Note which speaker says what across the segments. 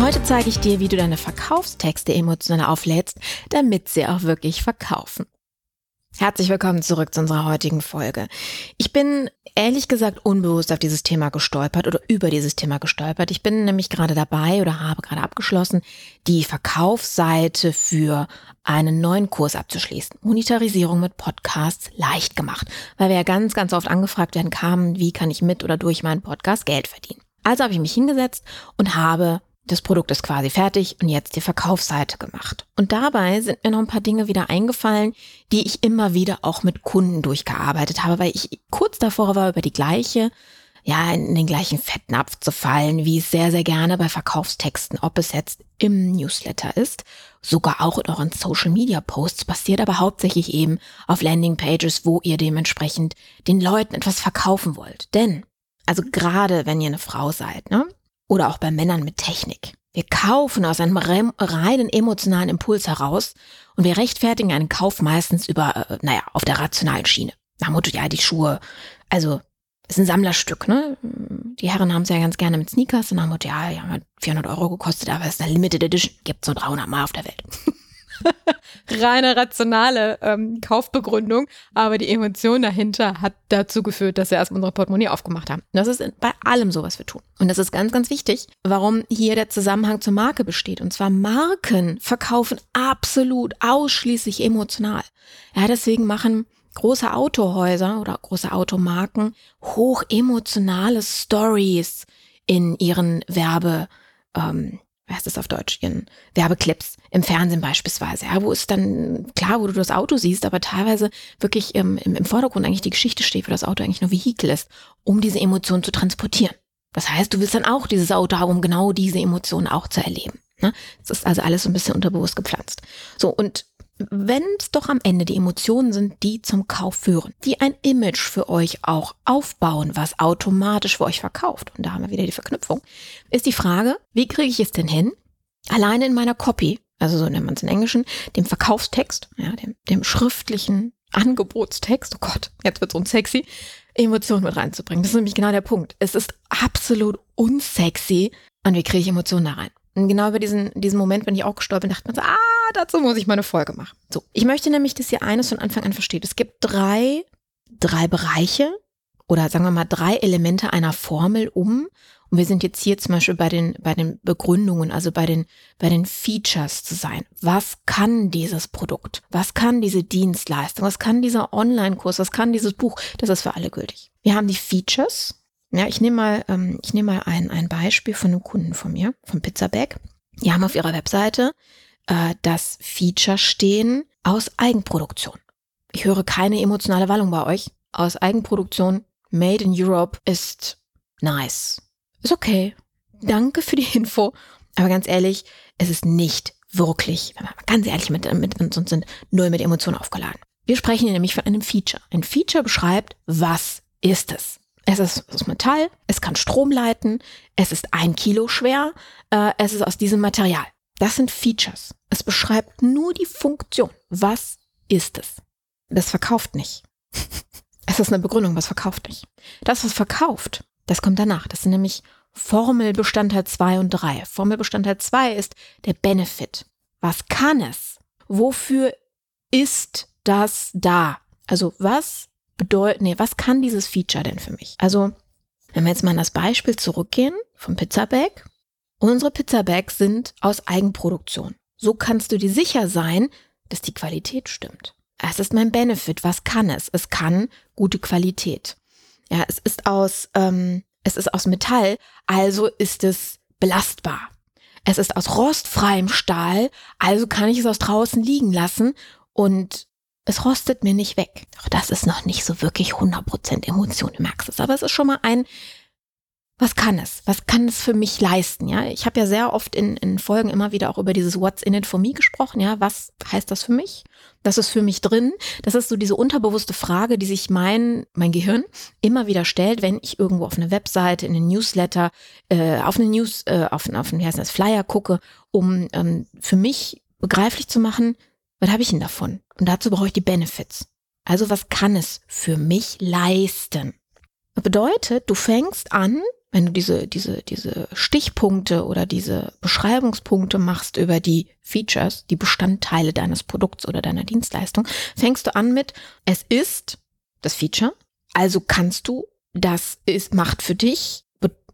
Speaker 1: Heute zeige ich dir, wie du deine Verkaufstexte emotional auflädst, damit sie auch wirklich verkaufen. Herzlich willkommen zurück zu unserer heutigen Folge. Ich bin ehrlich gesagt unbewusst auf dieses Thema gestolpert oder über dieses Thema gestolpert. Ich bin nämlich gerade dabei oder habe gerade abgeschlossen, die Verkaufsseite für einen neuen Kurs abzuschließen. Monetarisierung mit Podcasts leicht gemacht, weil wir ja ganz, ganz oft angefragt werden kamen, wie kann ich mit oder durch meinen Podcast Geld verdienen. Also habe ich mich hingesetzt und habe das Produkt ist quasi fertig und jetzt die Verkaufsseite gemacht. Und dabei sind mir noch ein paar Dinge wieder eingefallen, die ich immer wieder auch mit Kunden durchgearbeitet habe, weil ich kurz davor war, über die gleiche, ja, in den gleichen Fettnapf zu fallen, wie es sehr, sehr gerne bei Verkaufstexten, ob es jetzt im Newsletter ist, sogar auch in euren Social Media Posts passiert, aber hauptsächlich eben auf Landing Pages, wo ihr dementsprechend den Leuten etwas verkaufen wollt. Denn also gerade wenn ihr eine Frau seid, ne? Oder auch bei Männern mit Technik. Wir kaufen aus einem reinen emotionalen Impuls heraus und wir rechtfertigen einen Kauf meistens über, äh, naja, auf der rationalen Schiene. Nach Motto, ja, die Schuhe, also ist ein Sammlerstück, ne? Die Herren haben es ja ganz gerne mit Sneakers und nach Motto, ja, die haben halt 400 Euro gekostet, aber es ist eine Limited Edition, gibt so 300 Mal auf der Welt. reine rationale ähm, Kaufbegründung, aber die Emotion dahinter hat dazu geführt, dass wir erstmal unsere Portemonnaie aufgemacht haben. Das ist bei allem so, was wir tun. Und das ist ganz, ganz wichtig, warum hier der Zusammenhang zur Marke besteht. Und zwar Marken verkaufen absolut ausschließlich emotional. Ja, deswegen machen große Autohäuser oder große Automarken hoch emotionale Stories in ihren Werbe, ähm, heißt das auf Deutsch, ihren Werbeclips im Fernsehen beispielsweise, ja, wo es dann, klar, wo du das Auto siehst, aber teilweise wirklich ähm, im, im Vordergrund eigentlich die Geschichte steht, wo das Auto eigentlich nur Vehikel ist, um diese Emotionen zu transportieren. Das heißt, du willst dann auch dieses Auto haben, um genau diese Emotionen auch zu erleben. Ne? Das ist also alles so ein bisschen unterbewusst gepflanzt. So, und wenn es doch am Ende die Emotionen sind, die zum Kauf führen, die ein Image für euch auch aufbauen, was automatisch für euch verkauft, und da haben wir wieder die Verknüpfung, ist die Frage, wie kriege ich es denn hin, alleine in meiner Copy, also so nennt man es in Englischen, dem Verkaufstext, ja, dem, dem schriftlichen Angebotstext, oh Gott, jetzt wird so unsexy, Emotionen mit reinzubringen. Das ist nämlich genau der Punkt. Es ist absolut unsexy. Und wie kriege ich Emotionen da rein? Und genau über diesen, diesen Moment bin ich auch gestolpert und dachte mir so, ah, dazu muss ich mal eine Folge machen. So, ich möchte nämlich, dass ihr eines von Anfang an versteht. Es gibt drei, drei Bereiche oder sagen wir mal drei Elemente einer Formel um. Und wir sind jetzt hier zum Beispiel bei den, bei den Begründungen, also bei den, bei den Features zu sein. Was kann dieses Produkt? Was kann diese Dienstleistung? Was kann dieser Online-Kurs? Was kann dieses Buch? Das ist für alle gültig. Wir haben die Features, ja, ich nehme mal, ähm, ich nehme mal ein, ein Beispiel von einem Kunden von mir, von Pizzabag. Die haben auf ihrer Webseite äh, das Feature stehen aus Eigenproduktion. Ich höre keine emotionale Wallung bei euch. Aus Eigenproduktion, made in Europe ist nice. Ist okay. Danke für die Info. Aber ganz ehrlich, es ist nicht wirklich, wenn wir ganz ehrlich mit, mit uns sind, null mit Emotionen aufgeladen. Wir sprechen hier nämlich von einem Feature. Ein Feature beschreibt, was ist es? Es ist aus Metall, es kann Strom leiten, es ist ein Kilo schwer, äh, es ist aus diesem Material. Das sind Features. Es beschreibt nur die Funktion. Was ist es? Das verkauft nicht. es ist eine Begründung, was verkauft nicht. Das, was verkauft, das kommt danach. Das sind nämlich Formelbestandteil 2 und 3. Formelbestandteil 2 ist der Benefit. Was kann es? Wofür ist das da? Also was bedeutet, nee, was kann dieses Feature denn für mich? Also, wenn wir jetzt mal an das Beispiel zurückgehen vom Pizzabag. Unsere Pizzabags sind aus Eigenproduktion. So kannst du dir sicher sein, dass die Qualität stimmt. Es ist mein Benefit. Was kann es? Es kann gute Qualität. Ja, es ist aus ähm, es ist aus Metall, also ist es belastbar. Es ist aus rostfreiem Stahl, also kann ich es aus draußen liegen lassen und es rostet mir nicht weg. Doch das ist noch nicht so wirklich 100% Emotion, du merkst es. Aber es ist schon mal ein was kann es? Was kann es für mich leisten? Ja, ich habe ja sehr oft in, in Folgen immer wieder auch über dieses What's in it for me gesprochen. Ja, was heißt das für mich? Das ist für mich drin. Das ist so diese unterbewusste Frage, die sich mein, mein Gehirn immer wieder stellt, wenn ich irgendwo auf eine Webseite, in einen Newsletter, äh, auf eine News, äh, auf, auf einen, wie heißt das, Flyer gucke, um ähm, für mich begreiflich zu machen, was habe ich denn davon? Und dazu brauche ich die Benefits. Also was kann es für mich leisten? Bedeutet, du fängst an, wenn du diese, diese, diese Stichpunkte oder diese Beschreibungspunkte machst über die Features, die Bestandteile deines Produkts oder deiner Dienstleistung, fängst du an mit, es ist das Feature, also kannst du, das ist, macht für dich,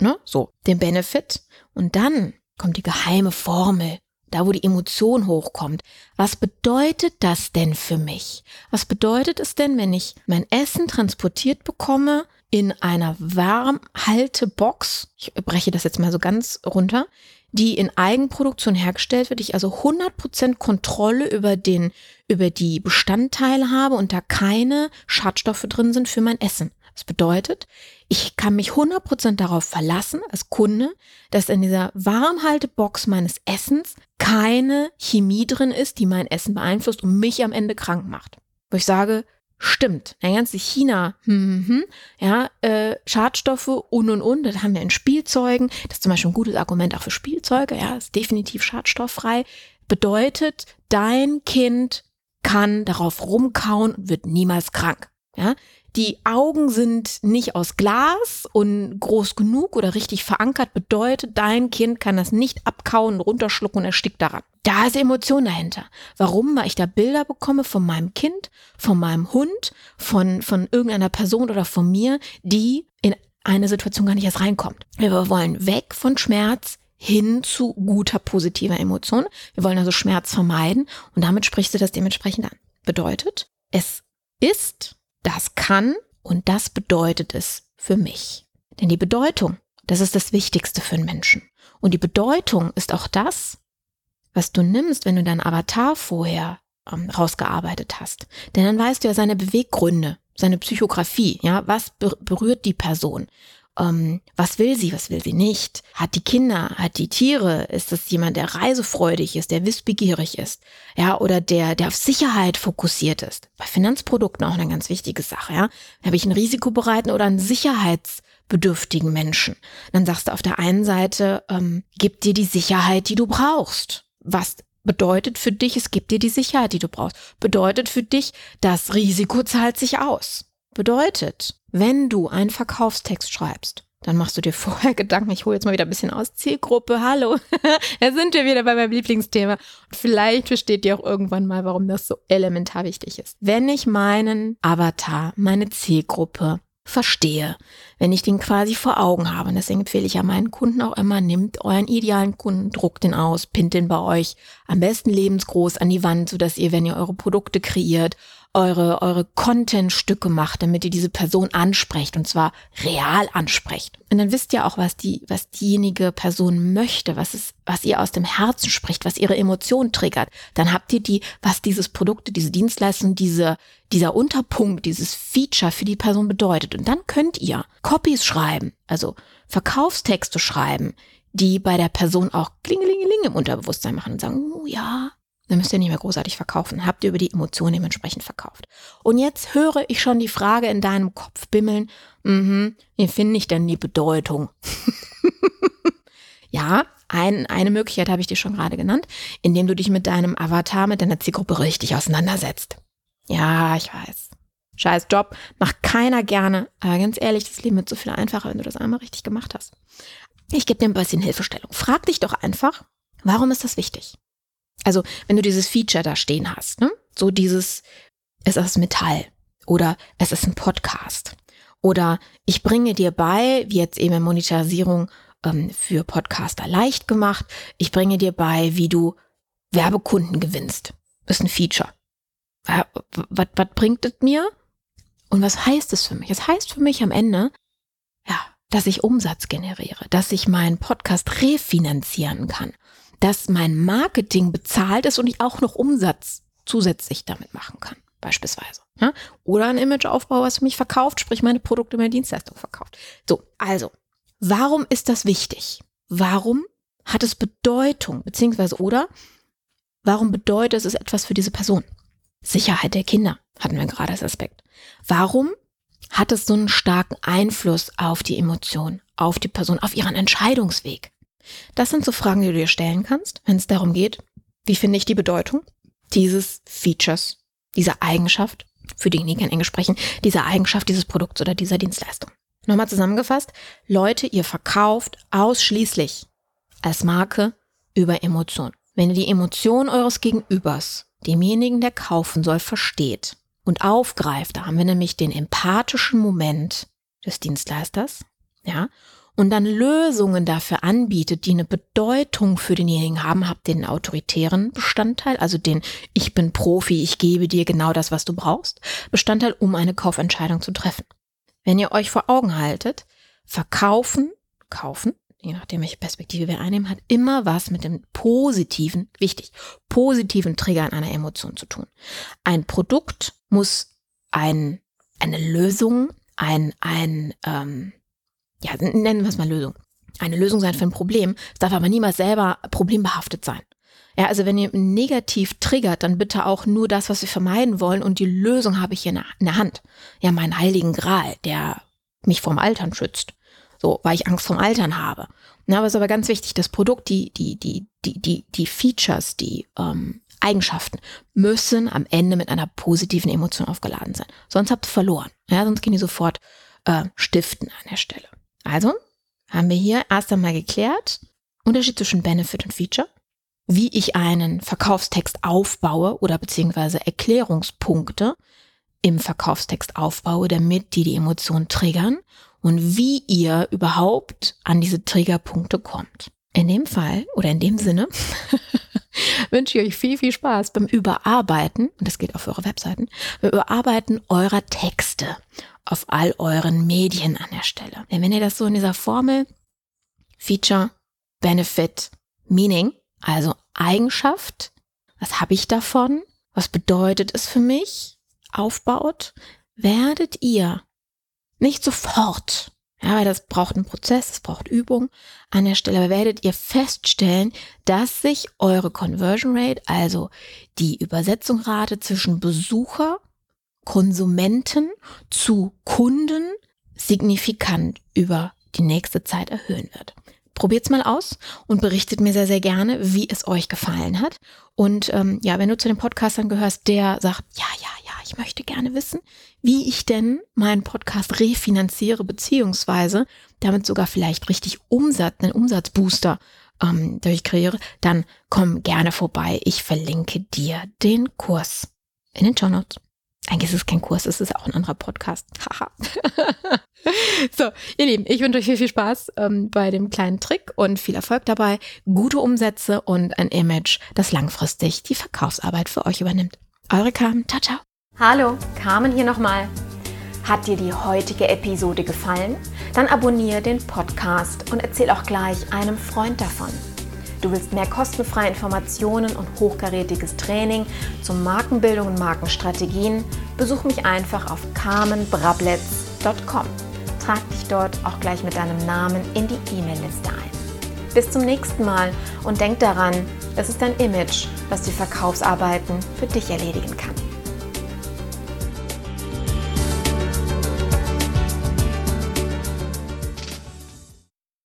Speaker 1: ne, so, den Benefit und dann kommt die geheime Formel, da wo die Emotion hochkommt. Was bedeutet das denn für mich? Was bedeutet es denn, wenn ich mein Essen transportiert bekomme in einer Warmhaltebox, ich breche das jetzt mal so ganz runter, die in Eigenproduktion hergestellt wird, ich also 100% Kontrolle über den, über die Bestandteile habe und da keine Schadstoffe drin sind für mein Essen. Das bedeutet, ich kann mich 100% darauf verlassen als Kunde, dass in dieser Warmhaltebox meines Essens keine Chemie drin ist, die mein Essen beeinflusst und mich am Ende krank macht. Wo ich sage, Stimmt, der ganze China, hm, hm, hm, ja, äh, Schadstoffe und und und, das haben wir in Spielzeugen. Das ist zum Beispiel ein gutes Argument auch für Spielzeuge, ja, ist definitiv schadstofffrei. Bedeutet, dein Kind kann darauf rumkauen und wird niemals krank. Ja, die Augen sind nicht aus Glas und groß genug oder richtig verankert, bedeutet, dein Kind kann das nicht abkauen, runterschlucken und erstickt daran. Da ist Emotion dahinter. Warum? Weil ich da Bilder bekomme von meinem Kind, von meinem Hund, von, von irgendeiner Person oder von mir, die in eine Situation gar nicht erst reinkommt. Wir wollen weg von Schmerz hin zu guter, positiver Emotion. Wir wollen also Schmerz vermeiden und damit sprichst du das dementsprechend an. Bedeutet, es ist, das kann und das bedeutet es für mich. Denn die Bedeutung, das ist das Wichtigste für einen Menschen. Und die Bedeutung ist auch das, was du nimmst, wenn du deinen Avatar vorher ähm, rausgearbeitet hast. Denn dann weißt du ja seine Beweggründe, seine Psychografie, ja, was berührt die Person? Ähm, was will sie, was will sie nicht? Hat die Kinder, hat die Tiere? Ist das jemand, der reisefreudig ist, der wissbegierig ist? Ja, oder der, der auf Sicherheit fokussiert ist? Bei Finanzprodukten auch eine ganz wichtige Sache, ja. Habe ich einen risikobereiten oder einen sicherheitsbedürftigen Menschen? Dann sagst du auf der einen Seite, ähm, gib dir die Sicherheit, die du brauchst was bedeutet für dich, es gibt dir die Sicherheit, die du brauchst. Bedeutet für dich, das Risiko zahlt sich aus. Bedeutet, wenn du einen Verkaufstext schreibst, dann machst du dir vorher Gedanken, ich hole jetzt mal wieder ein bisschen aus, Zielgruppe, hallo, da sind wir wieder bei meinem Lieblingsthema. Und vielleicht versteht ihr auch irgendwann mal, warum das so elementar wichtig ist. Wenn ich meinen Avatar, meine Zielgruppe verstehe, wenn ich den quasi vor Augen habe. Und deswegen empfehle ich ja meinen Kunden auch immer, nehmt euren idealen Kunden, druckt den aus, pinnt den bei euch am besten lebensgroß an die Wand, so dass ihr, wenn ihr eure Produkte kreiert, eure, eure Content-Stücke macht, damit ihr diese Person ansprecht und zwar real ansprecht. Und dann wisst ihr auch, was die, was diejenige Person möchte, was es, was ihr aus dem Herzen spricht, was ihre Emotionen triggert. Dann habt ihr die, was dieses Produkte, diese Dienstleistung, diese, dieser Unterpunkt, dieses Feature für die Person bedeutet. Und dann könnt ihr Copies schreiben, also Verkaufstexte schreiben, die bei der Person auch klingelingeling im Unterbewusstsein machen und sagen, oh ja, dann müsst ihr nicht mehr großartig verkaufen. Habt ihr über die Emotionen dementsprechend verkauft. Und jetzt höre ich schon die Frage in deinem Kopf bimmeln, mhm, wie finde ich denn die Bedeutung? ja, ein, eine Möglichkeit habe ich dir schon gerade genannt, indem du dich mit deinem Avatar, mit deiner Zielgruppe richtig auseinandersetzt. Ja, ich weiß. Scheiß Job, macht keiner gerne. Aber ganz ehrlich, das Leben wird so viel einfacher, wenn du das einmal richtig gemacht hast. Ich gebe dir ein bisschen Hilfestellung. Frag dich doch einfach, warum ist das wichtig? Also, wenn du dieses Feature da stehen hast, ne? so dieses, es ist Metall oder es ist ein Podcast oder ich bringe dir bei, wie jetzt eben Monetarisierung ähm, für Podcaster leicht gemacht, ich bringe dir bei, wie du Werbekunden gewinnst. ist ein Feature. Äh, was bringt es mir? Und was heißt es für mich? Es heißt für mich am Ende, ja, dass ich Umsatz generiere, dass ich meinen Podcast refinanzieren kann, dass mein Marketing bezahlt ist und ich auch noch Umsatz zusätzlich damit machen kann, beispielsweise. Ja? Oder ein Imageaufbau, was mich verkauft, sprich meine Produkte, meine Dienstleistung verkauft. So, also, warum ist das wichtig? Warum hat es Bedeutung, beziehungsweise oder warum bedeutet es etwas für diese Person? Sicherheit der Kinder hatten wir gerade als Aspekt. Warum hat es so einen starken Einfluss auf die Emotion, auf die Person, auf ihren Entscheidungsweg? Das sind so Fragen, die du dir stellen kannst, wenn es darum geht, wie finde ich die Bedeutung dieses Features, dieser Eigenschaft, für diejenigen, die kein Englisch sprechen, dieser Eigenschaft dieses Produkts oder dieser Dienstleistung. Nochmal zusammengefasst, Leute, ihr verkauft ausschließlich als Marke über Emotion. Wenn ihr die Emotion eures Gegenübers, demjenigen, der kaufen soll, versteht und aufgreift, da haben wir nämlich den empathischen Moment des Dienstleisters, ja, und dann Lösungen dafür anbietet, die eine Bedeutung für denjenigen haben, habt den autoritären Bestandteil, also den Ich bin Profi, ich gebe dir genau das, was du brauchst, Bestandteil, um eine Kaufentscheidung zu treffen. Wenn ihr euch vor Augen haltet, verkaufen, kaufen, je nachdem welche Perspektive wir einnehmen, hat immer was mit dem positiven, wichtig, positiven Trigger einer Emotion zu tun. Ein Produkt muss ein, eine Lösung, ein, ein, ähm, ja, nennen wir es mal Lösung. Eine Lösung sein für ein Problem. Es darf aber niemals selber problembehaftet sein. Ja, also wenn ihr negativ triggert, dann bitte auch nur das, was wir vermeiden wollen und die Lösung habe ich hier in der Hand. Ja, meinen heiligen Gral, der mich vom Altern schützt. So, weil ich Angst vom Altern habe. Na, aber es ist aber ganz wichtig, das Produkt, die, die, die, die, die, die Features, die ähm, Eigenschaften müssen am Ende mit einer positiven Emotion aufgeladen sein. Sonst habt ihr verloren. Ja, sonst gehen die sofort äh, stiften an der Stelle. Also haben wir hier erst einmal geklärt, Unterschied zwischen Benefit und Feature, wie ich einen Verkaufstext aufbaue oder beziehungsweise Erklärungspunkte im Verkaufstext aufbaue, damit die die Emotionen triggern und wie ihr überhaupt an diese Triggerpunkte kommt. In dem Fall oder in dem Sinne wünsche ich euch viel, viel Spaß beim Überarbeiten, und das geht auch für eure Webseiten, beim Überarbeiten eurer Texte auf all euren Medien an der Stelle. Denn wenn ihr das so in dieser Formel Feature, Benefit, Meaning, also Eigenschaft, was habe ich davon, was bedeutet es für mich, aufbaut, werdet ihr nicht sofort, weil das braucht einen Prozess, es braucht Übung an der Stelle, aber werdet ihr feststellen, dass sich eure Conversion Rate, also die Übersetzungsrate zwischen Besucher Konsumenten zu Kunden signifikant über die nächste Zeit erhöhen wird. Probiert's mal aus und berichtet mir sehr, sehr gerne, wie es euch gefallen hat. Und ähm, ja, wenn du zu den Podcastern gehörst, der sagt, ja, ja, ja, ich möchte gerne wissen, wie ich denn meinen Podcast refinanziere, beziehungsweise damit sogar vielleicht richtig Umsatz, einen Umsatzbooster ähm, durchkreiere, dann komm gerne vorbei. Ich verlinke dir den Kurs in den Show Notes. Eigentlich ist es kein Kurs, es ist auch ein anderer Podcast. Haha. so, ihr Lieben, ich wünsche euch viel, viel Spaß ähm, bei dem kleinen Trick und viel Erfolg dabei, gute Umsätze und ein Image, das langfristig die Verkaufsarbeit für euch übernimmt. Eure Carmen, ciao, ciao.
Speaker 2: Hallo, Carmen hier nochmal. Hat dir die heutige Episode gefallen? Dann abonniere den Podcast und erzähl auch gleich einem Freund davon. Du willst mehr kostenfreie Informationen und hochkarätiges Training zur Markenbildung und Markenstrategien? Besuch mich einfach auf carmenbrabletz.com. Trag dich dort auch gleich mit deinem Namen in die E-Mail-Liste ein. Bis zum nächsten Mal und denk daran, es ist dein Image, was die Verkaufsarbeiten für dich erledigen kann.